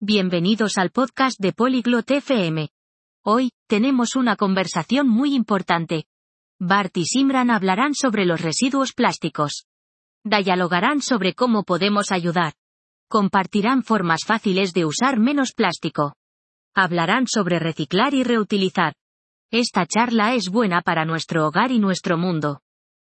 Bienvenidos al podcast de Polyglot FM. Hoy, tenemos una conversación muy importante. Bart y Simran hablarán sobre los residuos plásticos. Dialogarán sobre cómo podemos ayudar. Compartirán formas fáciles de usar menos plástico. Hablarán sobre reciclar y reutilizar. Esta charla es buena para nuestro hogar y nuestro mundo.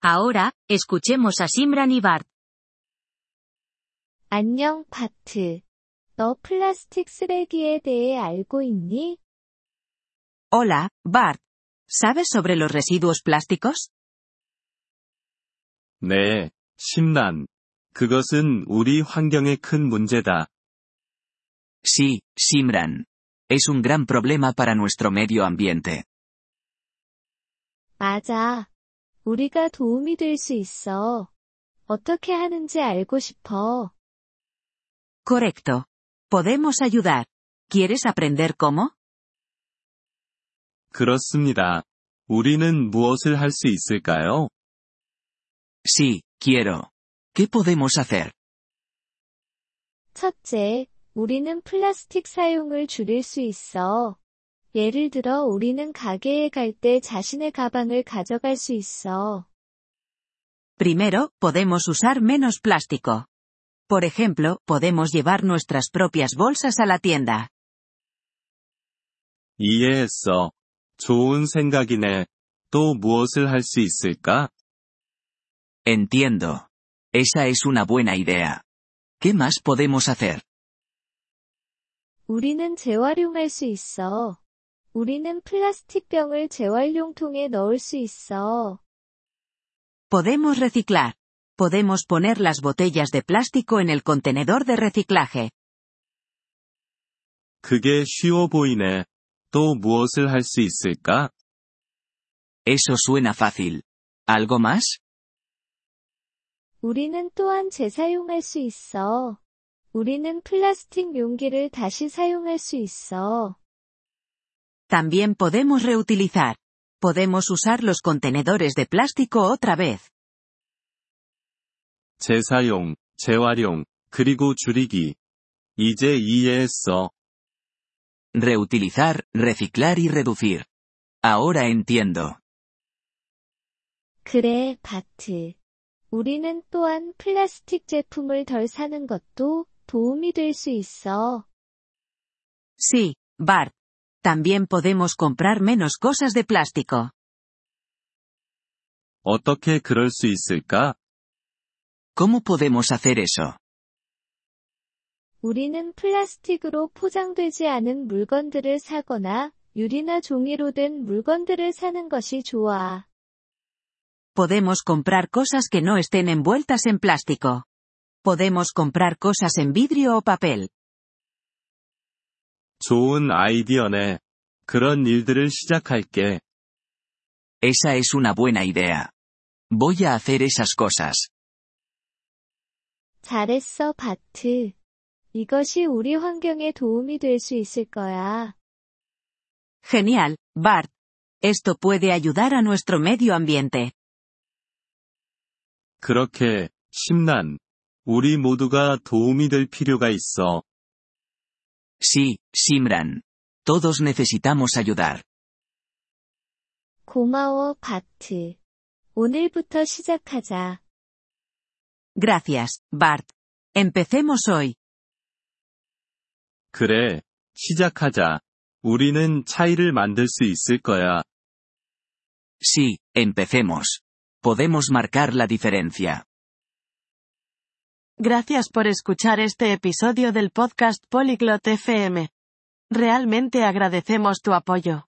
Ahora, escuchemos a Simran y Bart. 안녕, 바트. 너 플라스틱 쓰레기에 대해 알고 있니? Hola, Bart. ¿Sabes sobre los residuos plásticos? 네, 심란. 그것은 우리 환경에 큰 문제다. Sí, Simran. Es un gran problema para nuestro medio ambiente. 맞아. 우리가 도움이 될 수 있어. 어떻게 하는지 알고 싶어. Correcto. Podemos ayudar. ¿Quieres aprender cómo? 그렇습니다. 우리는 무엇을 할 수 있을까요? Sí, quiero. ¿Qué podemos hacer? 첫째, 우리는 플라스틱 사용을 줄일 수 있어. 예를 들어 우리는 가게에 갈 때 자신의 가방을 가져갈 수 있어. Primero, podemos usar menos plástico. Por ejemplo, podemos llevar nuestras propias bolsas a la tienda. 이해했어. 좋은 생각이네. 또 무엇을 할 수 있을까? Entiendo. Esa es una buena idea. ¿Qué más podemos hacer? 우리는 재활용할 수 있어. 우리는 플라스틱 병을 재활용통에 넣을 수 있어. Podemos reciclar. Podemos poner las botellas de plástico en el contenedor de reciclaje. 그게 쉬워 보이네. 또 무엇을 할 수 있을까? Eso suena fácil. ¿Algo más? 우리는 또한 재사용할 수 있어. 우리는 플라스틱 용기를 다시 사용할 수 있어. También podemos reutilizar. Podemos usar los contenedores de plástico otra vez. 재사용, 재활용, 그리고 줄이기. 이제 이해했어. Reutilizar, reciclar y reducir. Ahora entiendo. 그래, 바트. 우리는 또한 플라스틱 제품을 덜 사는 것도 도움이 될 수 있어. Sí, Bart. También podemos comprar menos cosas de plástico. 어떻게 그럴 수 있을까? ¿Cómo podemos hacer eso? 우리는 플라스틱으로 포장되지 않은 물건들을 사거나 유리나 종이로 된 물건들을 사는 것이 좋아. Podemos comprar cosas que no estén envueltas en plástico. Podemos comprar cosas en vidrio o papel. 좋은 아이디어네. 그런 일들을 시작할게. Esa es una buena idea. Voy a hacer esas cosas. 잘했어, 바트. 이것이 우리 환경에 도움이 될 수 있을 거야. Genial, Bart. Esto puede ayudar a nuestro medio ambiente. 그렇게, 심란. 우리 모두가 도움이 될 필요가 있어. Sí, Simran. Todos necesitamos ayudar. 고마워, 바트. 오늘부터 시작하자. Gracias, Bart. Empecemos hoy. 그래, 시작하자. 우리는 차이를 만들 수 있을 거야. Sí, empecemos. Podemos marcar la diferencia. Gracias por escuchar este episodio del podcast Polyglot FM. Realmente agradecemos tu apoyo.